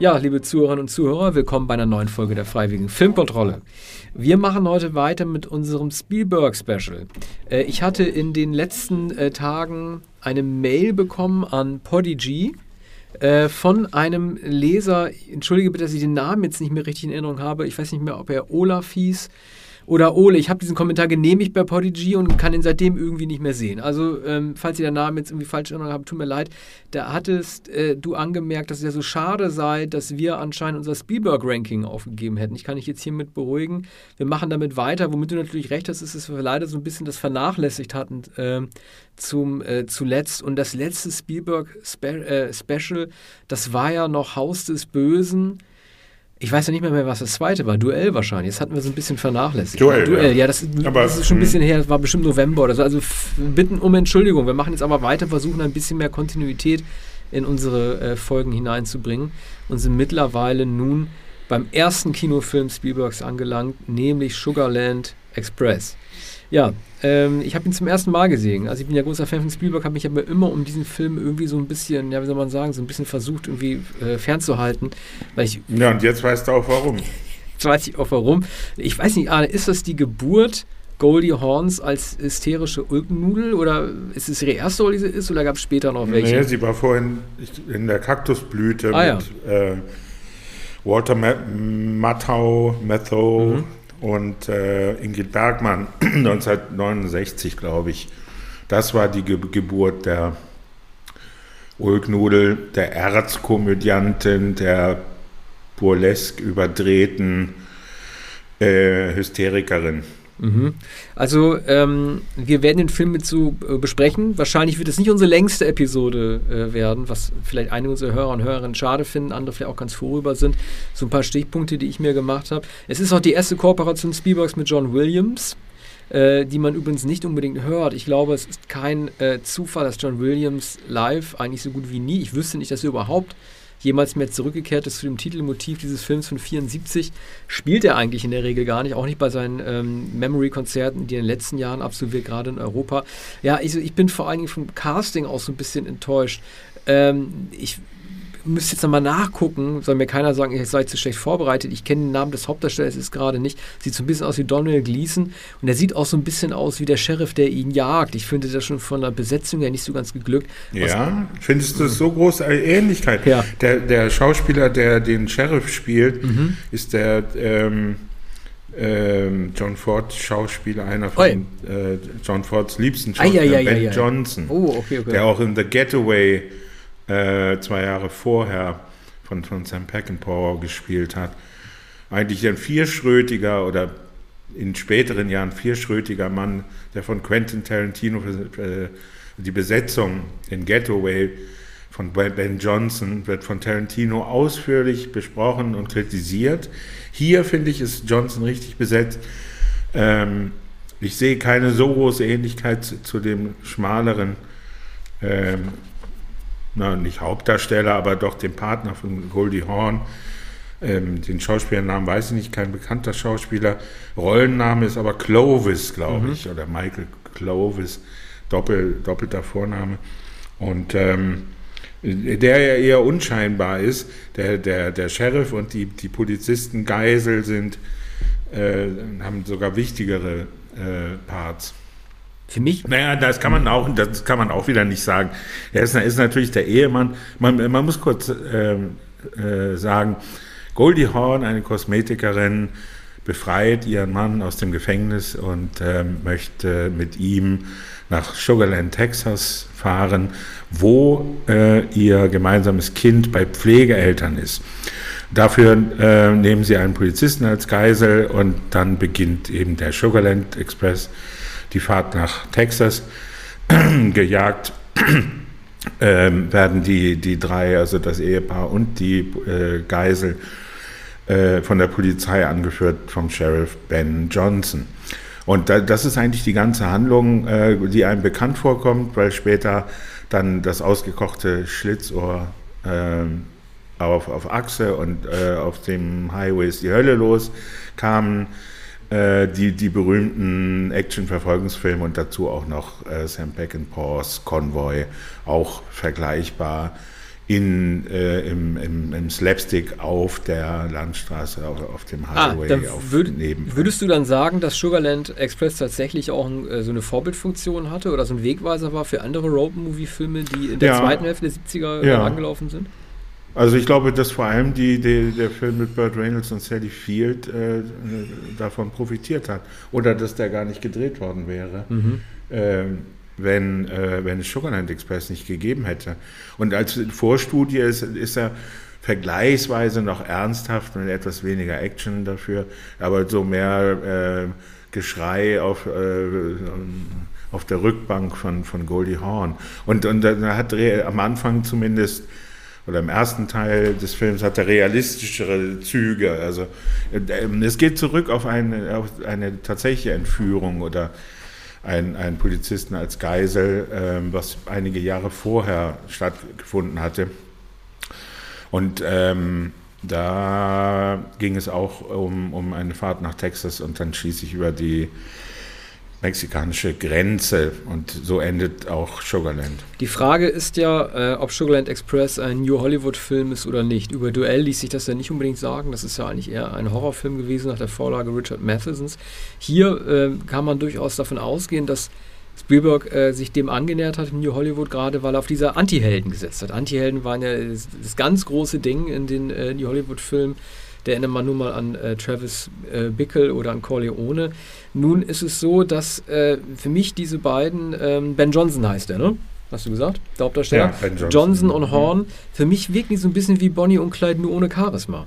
Ja, liebe Zuhörerinnen und Zuhörer, willkommen bei einer neuen Folge der Freiwilligen Filmkontrolle. Wir machen heute weiter mit unserem Spielberg-Special. Äh, ich hatte in den letzten äh, Tagen eine Mail bekommen an Podigy äh, von einem Leser. Entschuldige bitte, dass ich den Namen jetzt nicht mehr richtig in Erinnerung habe. Ich weiß nicht mehr, ob er Olaf hieß oder Ole, ich habe diesen Kommentar genehmigt bei Podigy und kann ihn seitdem irgendwie nicht mehr sehen. Also, ähm, falls ihr den Namen jetzt irgendwie falsch erinnert habt, tut mir leid. Da hattest äh, du angemerkt, dass es ja so schade sei, dass wir anscheinend unser Spielberg-Ranking aufgegeben hätten. Ich kann dich jetzt hiermit beruhigen. Wir machen damit weiter. Womit du natürlich recht hast, ist, dass wir leider so ein bisschen das vernachlässigt hatten äh, zum, äh, zuletzt. Und das letzte Spielberg-Special, äh, das war ja noch Haus des Bösen ich weiß ja nicht mehr, mehr, was das zweite war. Duell wahrscheinlich. Das hatten wir so ein bisschen vernachlässigt. Duell. Duell, ja, das, aber, das ist schon ein bisschen her. Das war bestimmt November oder so. Also bitten um Entschuldigung. Wir machen jetzt aber weiter, versuchen ein bisschen mehr Kontinuität in unsere äh, Folgen hineinzubringen und sind mittlerweile nun beim ersten Kinofilm Spielbergs angelangt, nämlich Sugarland Express. Ja, ähm, ich habe ihn zum ersten Mal gesehen. Also ich bin ja großer Fan von Spielberg, habe mich aber immer um diesen Film irgendwie so ein bisschen, ja wie soll man sagen, so ein bisschen versucht irgendwie äh, fernzuhalten. Weil ich, ja, und jetzt weißt du auch warum. Jetzt weiß ich auch warum. Ich weiß nicht, Arne, ist das die Geburt Goldie Horns als hysterische Ulkennudel oder ist es ihre erste Rolle, die sie ist, oder gab es später noch welche? Nee, sie war vorhin in der Kaktusblüte ah, mit ja. äh, Walter Matthau, Matthau, mhm und äh, Ingrid Bergmann 1969, glaube ich. Das war die Ge Geburt der Ulknudel, der Erzkomödiantin, der burlesk überdrehten äh, Hysterikerin. Mhm. Also ähm, wir werden den Film mit so äh, besprechen. Wahrscheinlich wird es nicht unsere längste Episode äh, werden, was vielleicht einige unserer Hörer und Hörerinnen schade finden, andere vielleicht auch ganz vorüber sind. So ein paar Stichpunkte, die ich mir gemacht habe. Es ist auch die erste Kooperation Spielbergs mit John Williams. Äh, die man übrigens nicht unbedingt hört. Ich glaube, es ist kein äh, Zufall, dass John Williams live eigentlich so gut wie nie, ich wüsste nicht, dass er überhaupt jemals mehr zurückgekehrt ist zu dem Titelmotiv dieses Films von 74, spielt er eigentlich in der Regel gar nicht, auch nicht bei seinen ähm, Memory-Konzerten, die in den letzten Jahren absolviert, gerade in Europa. Ja, ich, ich bin vor allen Dingen vom Casting auch so ein bisschen enttäuscht. Ähm, ich müsste jetzt nochmal nachgucken, soll mir keiner sagen, ich sei zu schlecht vorbereitet. Ich kenne den Namen des Hauptdarstellers ist gerade nicht. Sieht so ein bisschen aus wie Donald Gleason und er sieht auch so ein bisschen aus wie der Sheriff, der ihn jagt. Ich finde das schon von der Besetzung her nicht so ganz geglückt. Ja, findest du so große Ähnlichkeit? Ja. Der, der Schauspieler, der den Sheriff spielt, mhm. ist der ähm, ähm, John Ford Schauspieler, einer von äh, John Fords liebsten Schauspielern, Ben Johnson, oh, okay, okay. der auch in The Getaway äh, zwei Jahre vorher von, von Sam Peckinpah gespielt hat. Eigentlich ein vierschrötiger oder in späteren Jahren vierschrötiger Mann, der von Quentin Tarantino äh, die Besetzung in Getaway von Ben Johnson wird von Tarantino ausführlich besprochen und kritisiert. Hier finde ich, ist Johnson richtig besetzt. Ähm, ich sehe keine so große Ähnlichkeit zu, zu dem schmaleren ähm, na, nicht Hauptdarsteller, aber doch den Partner von Goldie Horn. Ähm, den Schauspielernamen weiß ich nicht, kein bekannter Schauspieler. Rollenname ist aber Clovis, glaube mhm. ich, oder Michael Clovis, Doppel, doppelter Vorname. Und ähm, der ja eher unscheinbar ist, der, der, der Sheriff und die, die Polizisten Geisel sind, äh, haben sogar wichtigere äh, Parts. Für mich? Naja, das kann man auch, das kann man auch wieder nicht sagen. Er ist, ist natürlich der Ehemann. Man, man muss kurz äh, äh, sagen, Goldie Horn, eine Kosmetikerin, befreit ihren Mann aus dem Gefängnis und äh, möchte mit ihm nach Sugarland, Texas fahren, wo äh, ihr gemeinsames Kind bei Pflegeeltern ist. Dafür äh, nehmen sie einen Polizisten als Geisel und dann beginnt eben der Sugarland Express die Fahrt nach Texas gejagt. ähm, werden die, die drei, also das Ehepaar und die äh, Geisel, äh, von der Polizei angeführt vom Sheriff Ben Johnson. Und da, das ist eigentlich die ganze Handlung, äh, die einem bekannt vorkommt, weil später dann das ausgekochte Schlitzohr ähm, auf, auf Achse und äh, auf dem Highway ist die Hölle los kamen äh, die, die berühmten Action-Verfolgungsfilme und dazu auch noch äh, Sam Peckinpahs Convoy, auch vergleichbar in, äh, im, im, im, Slapstick auf der Landstraße, auf, auf dem Highway. Ah, auf würd, würdest du dann sagen, dass Sugarland Express tatsächlich auch ein, äh, so eine Vorbildfunktion hatte oder so ein Wegweiser war für andere Road-Movie-Filme, die in der ja. zweiten Hälfte der 70er ja. angelaufen sind? Also ich glaube, dass vor allem die, die, der Film mit Burt Reynolds und Sally Field äh, davon profitiert hat. Oder dass der gar nicht gedreht worden wäre. Mhm. Ähm, wenn, äh, wenn es Sugarland Express nicht gegeben hätte. Und als Vorstudie ist, ist er vergleichsweise noch ernsthaft und etwas weniger Action dafür, aber so mehr äh, Geschrei auf, äh, auf der Rückbank von, von Goldie Hawn. Und, und dann hat am Anfang zumindest oder im ersten Teil des Films hat er realistischere Züge. Also äh, es geht zurück auf eine, auf eine tatsächliche Entführung oder einen, einen Polizisten als Geisel, ähm, was einige Jahre vorher stattgefunden hatte. Und ähm, da ging es auch um, um eine Fahrt nach Texas und dann schließlich über die mexikanische Grenze und so endet auch Sugarland. Die Frage ist ja, äh, ob Sugarland Express ein New Hollywood-Film ist oder nicht. Über Duell ließ sich das ja nicht unbedingt sagen. Das ist ja eigentlich eher ein Horrorfilm gewesen nach der Vorlage Richard Mathesons. Hier äh, kann man durchaus davon ausgehen, dass Spielberg äh, sich dem angenähert hat im New Hollywood, gerade weil er auf diese Anti-Helden gesetzt hat. Anti-Helden waren ja das, das, ganz große Ding in den äh, New Hollywood-Filmen der erinnert man nur mal an äh, Travis äh, Bickle oder an Corleone. Nun ist es so, dass äh, für mich diese beiden, ähm, Ben Johnson heißt der, ne? Hast du gesagt? Der Hauptdarsteller? Ja, ben Johnson. Johnson und Horn. Für mich wirken die so ein bisschen wie Bonnie und Clyde, nur ohne Charisma.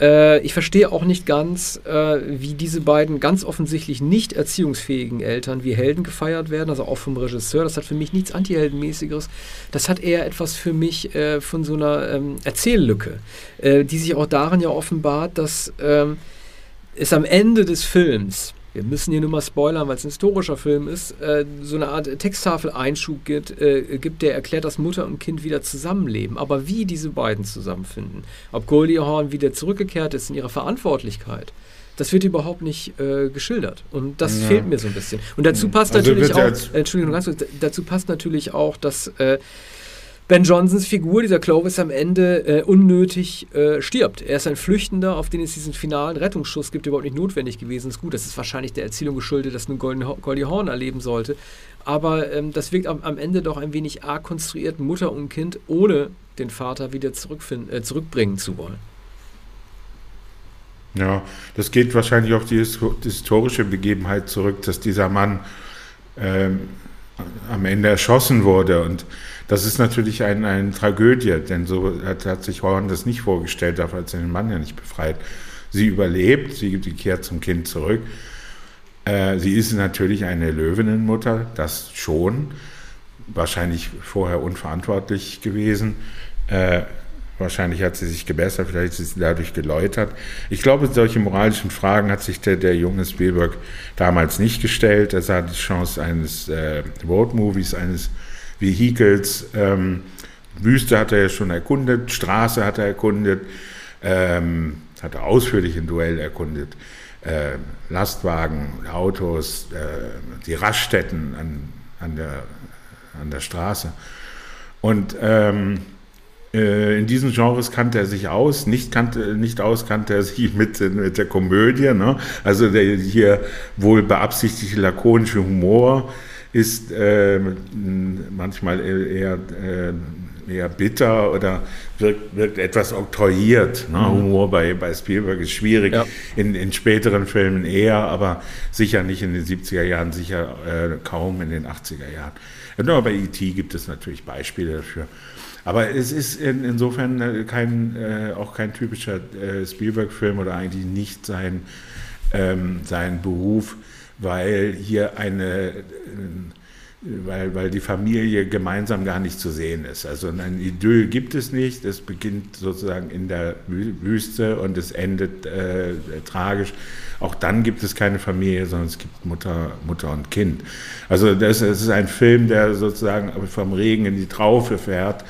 Äh, ich verstehe auch nicht ganz, äh, wie diese beiden ganz offensichtlich nicht erziehungsfähigen Eltern wie Helden gefeiert werden, also auch vom Regisseur. Das hat für mich nichts Antiheldenmäßigeres. Das hat eher etwas für mich äh, von so einer ähm, Erzähllücke, äh, die sich auch darin ja offenbart, dass ähm, es am Ende des Films wir müssen hier nur mal spoilern, weil es ein historischer Film ist, äh, so eine Art Texttafel-Einschub gibt, äh, gibt, der erklärt, dass Mutter und Kind wieder zusammenleben. Aber wie diese beiden zusammenfinden, ob Goldie Horn wieder zurückgekehrt ist in ihrer Verantwortlichkeit, das wird überhaupt nicht äh, geschildert. Und das ja. fehlt mir so ein bisschen. Und dazu passt also natürlich auch, Entschuldigung, ganz kurz, dazu passt natürlich auch, dass äh, Ben Johnsons Figur, dieser Clovis, am Ende äh, unnötig äh, stirbt. Er ist ein Flüchtender, auf den es diesen finalen Rettungsschuss gibt, überhaupt nicht notwendig gewesen ist. Gut, das ist wahrscheinlich der Erzählung geschuldet, dass nun Goldie Horn erleben sollte. Aber ähm, das wirkt am, am, Ende doch ein wenig arg konstruiert, Mutter und Kind ohne den Vater wieder äh, zurückbringen zu wollen. Ja, das geht wahrscheinlich auf die historische Begebenheit zurück, dass dieser Mann ähm, am Ende erschossen wurde und das ist natürlich ein, eine Tragödie, denn so hat, hat sich Horn das nicht vorgestellt, dafür hat sie den Mann ja nicht befreit. Sie überlebt, sie kehrt zum Kind zurück. Äh, sie ist natürlich eine Löwinnenmutter, das schon. Wahrscheinlich vorher unverantwortlich gewesen. Äh, wahrscheinlich hat sie sich gebessert, vielleicht ist sie dadurch geläutert. Ich glaube, solche moralischen Fragen hat sich der, der junge Spielberg damals nicht gestellt. Er sah die Chance eines äh, Road-Movies, eines Vehicles. Ähm, Wüste hat er ja schon erkundet, Straße hat er erkundet, ähm, hat er ausführlich ein Duell erkundet. Äh, Lastwagen, Autos, äh, die Raststätten an, an, der, an der Straße. Und ähm, äh, in diesen Genres kannte er sich aus, nicht, kannte, nicht aus kannte er sich mit, mit der Komödie. Ne? Also der hier wohl beabsichtigte lakonische Humor ist äh, manchmal eher, äh, eher bitter oder wirkt, wirkt etwas oktroyiert. Ne? Mhm. Humor bei, bei Spielberg ist schwierig, ja. in, in späteren Filmen eher, aber sicher nicht in den 70er Jahren, sicher äh, kaum in den 80er Jahren. Nur bei E.T. gibt es natürlich Beispiele dafür. Aber es ist in, insofern äh, kein, äh, auch kein typischer äh, Spielberg-Film oder eigentlich nicht sein, ähm, sein Beruf weil hier eine, äh, weil, weil die Familie gemeinsam gar nicht zu sehen ist. Also ein Idyll gibt es nicht. Es beginnt sozusagen in der Wüste und es endet äh, tragisch. Auch dann gibt es keine Familie, sondern es gibt Mutter, Mutter und Kind. Also das, das ist ein Film, der sozusagen vom Regen in die Traufe fährt.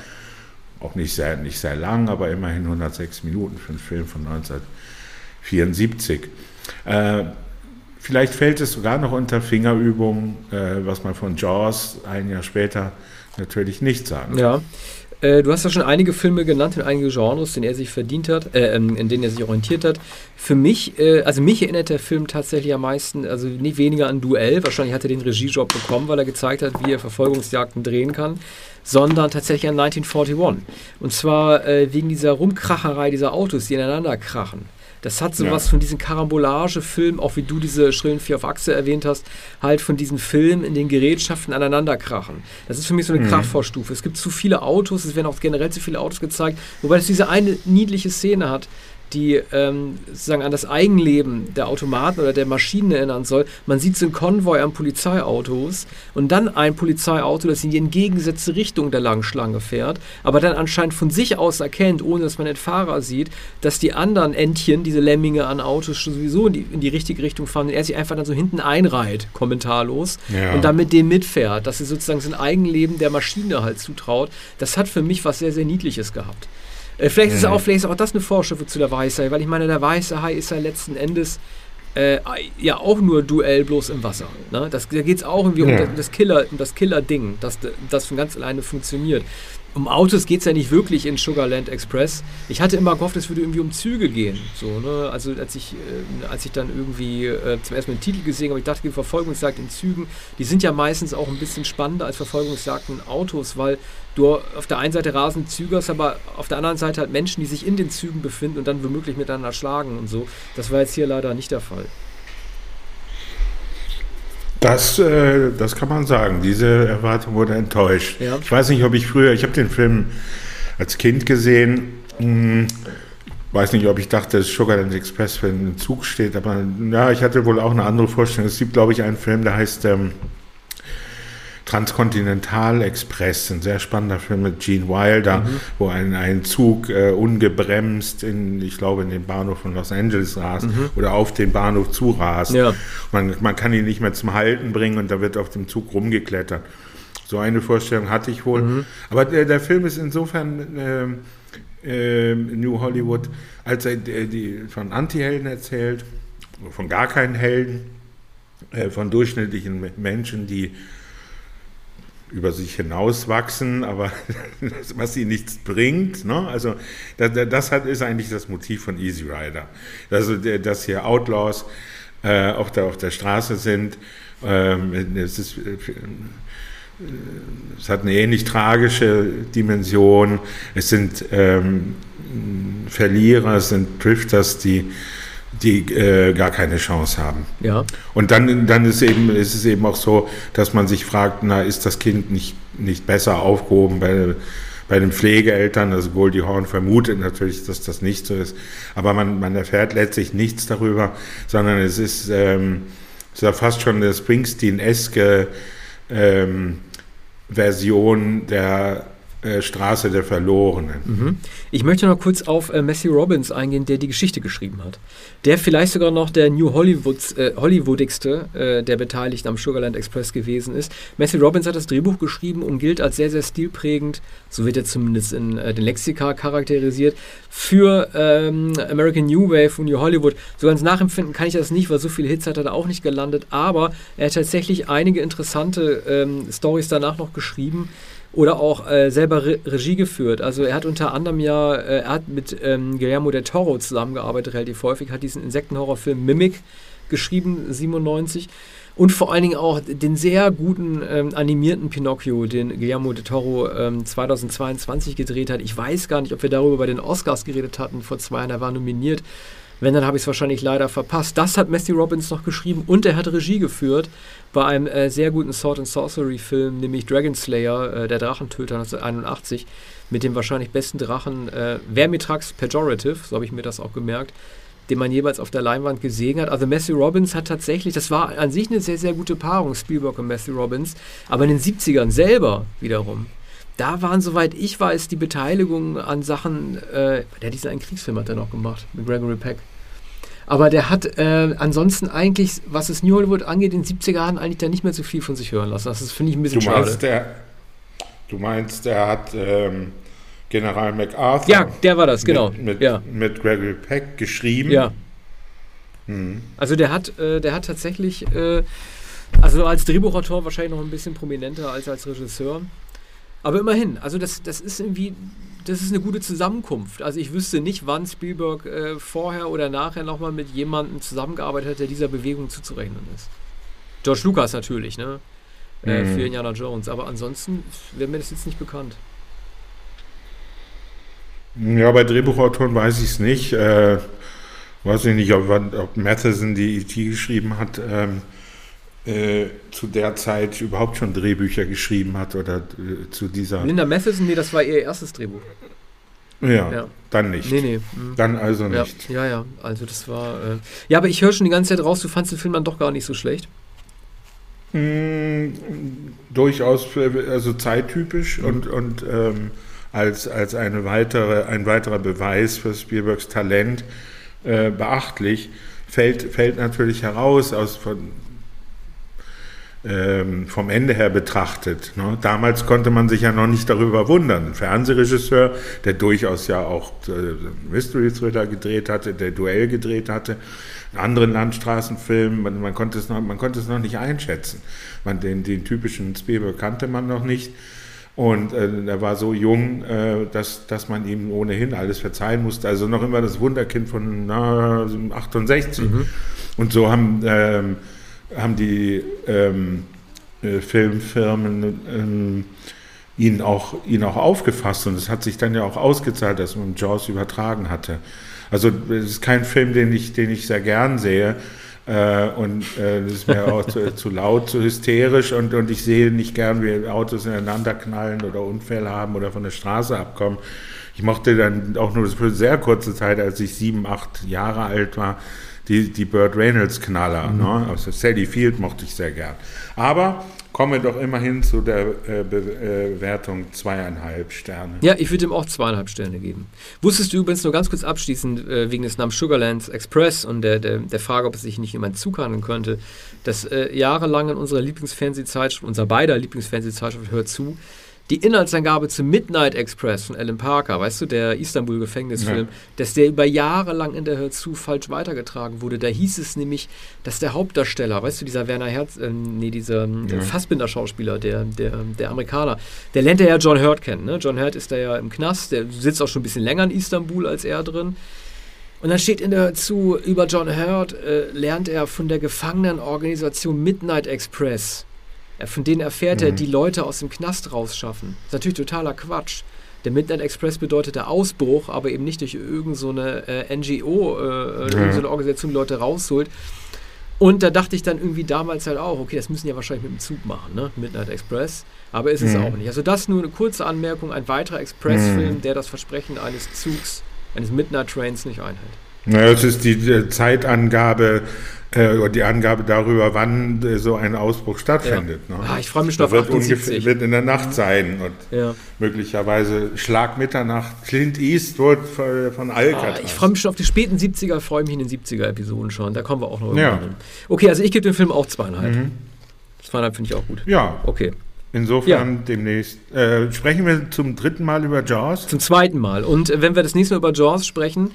Auch nicht sehr, nicht sehr lang, aber immerhin 106 Minuten für einen Film von 1974. Äh, Vielleicht fällt es sogar noch unter Fingerübung, äh, was man von Jaws ein Jahr später natürlich nicht sagen Ja. Äh, du hast ja schon einige Filme genannt in einige Genres, in denen er sich verdient hat, äh, ähm, in denen er sich orientiert hat. Für mich, äh, also mich erinnert der Film tatsächlich am meisten, also nicht weniger an Duell. Wahrscheinlich hat er den Regiejob bekommen, weil er gezeigt hat, wie er Verfolgungsjagden drehen kann sondern tatsächlich an 1941. Und zwar äh, wegen dieser Rumkracherei dieser Autos, die ineinander krachen. Das hat sowas ja. von diesen Karambolage-Filmen, auch wie du diese schrillen Vier auf Achse erwähnt hast, halt von diesen Filmen in den Gerätschaften aneinander krachen. Das ist für mich so eine mhm. Kraftvorstufe. Es gibt zu viele Autos, es werden auch generell zu viele Autos gezeigt, wobei es diese eine niedliche Szene hat, die ähm, sozusagen an das Eigenleben der Automaten oder der Maschinen erinnern soll. Man sieht so einen Konvoi an Polizeiautos und dann ein Polizeiauto, das in die entgegengesetzte Richtung der Langschlange fährt, aber dann anscheinend von sich aus erkennt, ohne dass man den Fahrer sieht, dass die anderen Entchen, diese Lemminge an Autos sowieso in die, in die richtige Richtung fahren und er sich einfach dann so hinten einreiht, kommentarlos, ja. und dann mit dem mitfährt, dass er sozusagen sein Eigenleben der Maschine halt zutraut. Das hat für mich was sehr, sehr Niedliches gehabt. Äh, vielleicht, ist auch, vielleicht ist auch das eine Vorstufe zu der Weiße Hai, weil ich meine, der Weiße Hai ist ja letzten Endes äh, ja auch nur Duell bloß im Wasser. Ne? Das, da geht es auch irgendwie ja. um das Killer, um das Killer-Ding, das, das von ganz alleine funktioniert um Autos geht es ja nicht wirklich in Sugarland Express. Ich hatte immer gehofft, es würde irgendwie um Züge gehen. So, ne? Also als ich, äh, als ich dann irgendwie äh, zum ersten Mal den Titel gesehen habe, ich dachte, die Verfolgungsjagd in Zügen, die sind ja meistens auch ein bisschen spannender als Verfolgungsjagden in Autos, weil du auf der einen Seite rasende Züge hast, aber auf der anderen Seite halt Menschen, die sich in den Zügen befinden und dann womöglich miteinander schlagen und so. Das war jetzt hier leider nicht der Fall. Das, äh, das kann man sagen. Diese Erwartung wurde enttäuscht. Ja. Ich weiß nicht, ob ich früher, ich habe den Film als Kind gesehen. Hm, weiß nicht, ob ich dachte, dass Sugarland Express, wenn ein Zug steht, aber ja, ich hatte wohl auch eine andere Vorstellung. Es gibt, glaube ich, einen Film, der heißt ähm, Transkontinental Express, ein sehr spannender Film mit Gene Wilder, mhm. wo ein, ein Zug äh, ungebremst in, ich glaube, in den Bahnhof von Los Angeles rast mhm. oder auf den Bahnhof zurast. Ja. Man, man kann ihn nicht mehr zum Halten bringen und da wird auf dem Zug rumgeklettert. So eine Vorstellung hatte ich wohl. Mhm. Aber der, der, Film ist insofern äh, äh, New Hollywood, als er die, von Anti-Helden erzählt, von gar keinen Helden, äh, von durchschnittlichen Menschen, die über sich hinauswachsen, aber was ihnen nichts bringt. Ne? Also das, das hat, ist eigentlich das Motiv von Easy Rider. Also dass hier Outlaws äh, auf, der, auf der Straße sind. Ähm, es, ist, äh, es hat eine ähnlich tragische Dimension. Es sind ähm, Verlierer, es sind Drifters, die die äh, gar keine Chance haben. Ja. Und dann, dann ist, eben, ist es eben auch so, dass man sich fragt, na, ist das Kind nicht, nicht besser aufgehoben bei, bei den Pflegeeltern? Also Goldie Horn vermutet natürlich, dass das nicht so ist. Aber man, man erfährt letztlich nichts darüber, sondern es ist, ähm, es ist ja fast schon eine Springsteen-eske ähm, Version der äh, Straße der Verlorenen. Mhm. Ich möchte noch kurz auf äh, Matthew Robbins eingehen, der die Geschichte geschrieben hat. Der vielleicht sogar noch der New Hollywoods, äh, Hollywoodigste äh, der Beteiligten am Sugarland Express gewesen ist. Matthew Robbins hat das Drehbuch geschrieben und gilt als sehr, sehr stilprägend, so wird er zumindest in äh, den Lexika charakterisiert, für ähm, American New Wave und New Hollywood. So ganz nachempfinden kann ich das nicht, weil so viele Hits hat er da auch nicht gelandet, aber er hat tatsächlich einige interessante ähm, Stories danach noch geschrieben oder auch äh, selber Re Regie geführt. Also er hat unter anderem ja, äh, er hat mit ähm, Guillermo del Toro zusammengearbeitet, relativ häufig, hat diesen Insektenhorrorfilm Mimic geschrieben, 97. Und vor allen Dingen auch den sehr guten ähm, animierten Pinocchio, den Guillermo del Toro ähm, 2022 gedreht hat. Ich weiß gar nicht, ob wir darüber bei den Oscars geredet hatten vor zwei Jahren. Er war nominiert. Wenn, dann habe ich es wahrscheinlich leider verpasst. Das hat Matthew Robbins noch geschrieben und er hat Regie geführt bei einem äh, sehr guten Sword and Sorcery Film, nämlich Dragon Slayer, äh, der Drachentöter 1981, mit dem wahrscheinlich besten Drachen äh, Vermitrax Pejorative, so habe ich mir das auch gemerkt, den man jeweils auf der Leinwand gesehen hat. Also Matthew Robbins hat tatsächlich, das war an sich eine sehr, sehr gute Paarung, Spielberg und Matthew Robbins, aber in den 70ern selber wiederum da waren, soweit ich weiß, die Beteiligung an Sachen, äh, der diesen einen Kriegsfilm hat er noch gemacht, mit Gregory Peck. Aber der hat äh, ansonsten eigentlich, was es New Hollywood angeht, in den 70er Jahren eigentlich da nicht mehr so viel von sich hören lassen. Das finde ich ein bisschen du meinst, schade. Der, du meinst, der hat ähm, General MacArthur. Ja, der war das, genau. Mit, mit, ja. mit Gregory Peck geschrieben. Ja. Hm. Also der hat, äh, der hat tatsächlich, äh, also als Drehbuchautor wahrscheinlich noch ein bisschen prominenter als als Regisseur. Aber immerhin, also das, das ist irgendwie, das ist eine gute Zusammenkunft. Also ich wüsste nicht, wann Spielberg äh, vorher oder nachher nochmal mit jemandem zusammengearbeitet hat, der dieser Bewegung zuzurechnen ist. George Lucas natürlich, ne? Äh, mhm. Für Indiana Jones. Aber ansonsten wäre mir das jetzt nicht bekannt. Ja, bei Drehbuchautoren weiß ich es nicht. Äh, weiß ich nicht, ob, ob Matheson, die E.T. geschrieben hat, ähm, äh, zu der Zeit überhaupt schon Drehbücher geschrieben hat oder äh, zu dieser. Linda Matheson, nee, das war ihr erstes Drehbuch. Ja, ja, dann nicht. Nee, nee. Mhm. Dann also nicht. Ja, ja, ja. also das war. Äh ja, aber ich höre schon die ganze Zeit raus, du fandest den Film dann doch gar nicht so schlecht. Mm, durchaus also zeittypisch mhm. und, und ähm, als, als eine weitere, ein weiterer Beweis für Spielbergs Talent äh, beachtlich, fällt, fällt natürlich heraus aus von, vom Ende her betrachtet. Ne? Damals konnte man sich ja noch nicht darüber wundern. Ein Fernsehregisseur, der durchaus ja auch äh, Mystery Thriller gedreht hatte, der Duell gedreht hatte, einen anderen Landstraßenfilm, man, man, konnte, es noch, man konnte es noch nicht einschätzen. Man, den, den typischen Spielberg kannte man noch nicht. Und äh, er war so jung, äh, dass, dass man ihm ohnehin alles verzeihen musste. Also noch immer das Wunderkind von na, 68. Mhm. Und so haben, ähm, haben die ähm, äh, Filmfirmen ähm, ihn, auch, ihn auch aufgefasst. Und es hat sich dann ja auch ausgezahlt, dass man Jaws übertragen hatte. Also es ist kein Film, den ich, den ich sehr gern sehe. Äh, und äh, das ist mir auch zu, zu, laut, zu hysterisch und, und ich sehe nicht gern, wie Autos ineinander knallen oder Unfälle haben oder von der Straße abkommen. Ich mochte dann auch nur für sehr kurze Zeit, als ich sieben, acht Jahre alt war, die, die Burt Reynolds Knaller. Mhm. Ne? Also Sally Field mochte ich sehr gern. Aber kommen wir doch immerhin zu der äh, Bewertung zweieinhalb Sterne. Ja, ich würde ihm auch zweieinhalb Sterne geben. Wusstest du übrigens nur ganz kurz abschließend äh, wegen des Namens Sugarlands Express und der, der, der Frage, ob es sich nicht jemand zukannen könnte, dass äh, jahrelang in unserer Lieblingsfernsehzeitschrift, unser beider Lieblingsfernsehzeitschrift Hört zu, die Inhaltsangabe zu Midnight Express von Alan Parker, weißt du, der Istanbul-Gefängnisfilm, ja. dass der über Jahre lang in der Hörzu falsch weitergetragen wurde. Da hieß es nämlich, dass der Hauptdarsteller, weißt du, dieser Werner Herz, äh, nee, dieser ähm, ja. Fassbinder-Schauspieler, der, der, der Amerikaner, der lernt ja John Hurt kennen. Ne? John Hurt ist da ja im Knast, der sitzt auch schon ein bisschen länger in Istanbul als er drin. Und dann steht in der zu über John Hurt, äh, lernt er von der Gefangenenorganisation Midnight Express von denen erfährt mhm. er, die Leute aus dem Knast rausschaffen. Das ist natürlich totaler Quatsch. Der Midnight Express bedeutet der Ausbruch, aber eben nicht durch irgendeine so äh, NGO, äh, ja. irgendeine Organisation, die Leute rausholt. Und da dachte ich dann irgendwie damals halt auch, okay, das müssen ja wahrscheinlich mit dem Zug machen, ne? Midnight Express. Aber ist es mhm. auch nicht. Also das nur eine kurze Anmerkung, ein weiterer Express-Film, mhm. der das Versprechen eines Zugs, eines Midnight Trains nicht einhält. Naja, das ist die Zeitangabe äh, die Angabe darüber, wann äh, so ein Ausbruch stattfindet. Ja. Ne? Ah, ich freue mich schon auf wird 78. wird in der Nacht sein und ja. möglicherweise Schlag Mitternacht Clint Eastwood von Alcatraz. Ah, ich freue mich schon auf die späten 70er, freue mich in den 70er-Episoden schon. Da kommen wir auch noch ja. hin. Okay, also ich gebe dem Film auch zweieinhalb. Mhm. Zweieinhalb finde ich auch gut. Ja. Okay. Insofern ja. demnächst. Äh, sprechen wir zum dritten Mal über Jaws? Zum zweiten Mal. Und äh, wenn wir das nächste Mal über Jaws sprechen,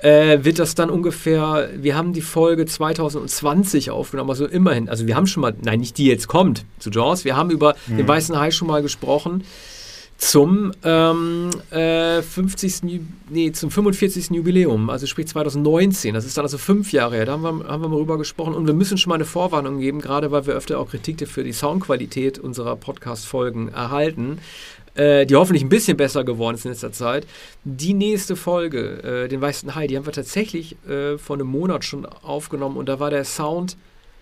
äh, wird das dann ungefähr, wir haben die Folge 2020 aufgenommen, also immerhin, also wir haben schon mal, nein, nicht die jetzt kommt zu Jaws, wir haben über mhm. den Weißen Hai schon mal gesprochen zum ähm, äh, 50. Nee, zum 45. Jubiläum, also sprich 2019. Das ist dann also fünf Jahre her. Da haben wir, haben wir mal drüber gesprochen und wir müssen schon mal eine Vorwarnung geben, gerade weil wir öfter auch Kritik für die Soundqualität unserer Podcast-Folgen erhalten äh, die hoffentlich ein bisschen besser geworden ist in letzter Zeit. Die nächste Folge, äh, den Weißen Hai, die haben wir tatsächlich äh, vor einem Monat schon aufgenommen und da war der Sound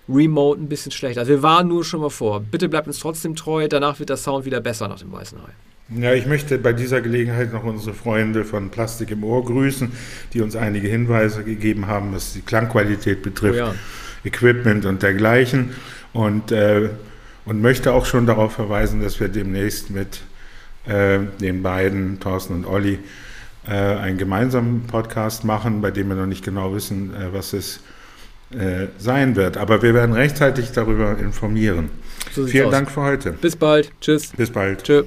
remote ein bisschen schlechter. Also wir waren nur schon mal vor. Bitte bleibt uns trotzdem treu, danach wird der Sound wieder besser nach dem Weißen Hai. Ja, ich möchte bei dieser Gelegenheit noch unsere Freunde von Plastik im Ohr grüßen, die uns einige Hinweise gegeben haben, was die Klangqualität betrifft, oh ja. Equipment und dergleichen. Und, äh, und möchte auch schon darauf verweisen, dass wir demnächst mit äh, den beiden, Thorsten und Olli, äh, einen gemeinsamen Podcast machen, bei dem wir noch nicht genau wissen, äh, was es äh, sein wird. Aber wir werden rechtzeitig darüber informieren. So Vielen aus. Dank für heute. Bis bald. Tschüss. Bis bald. Tschüss.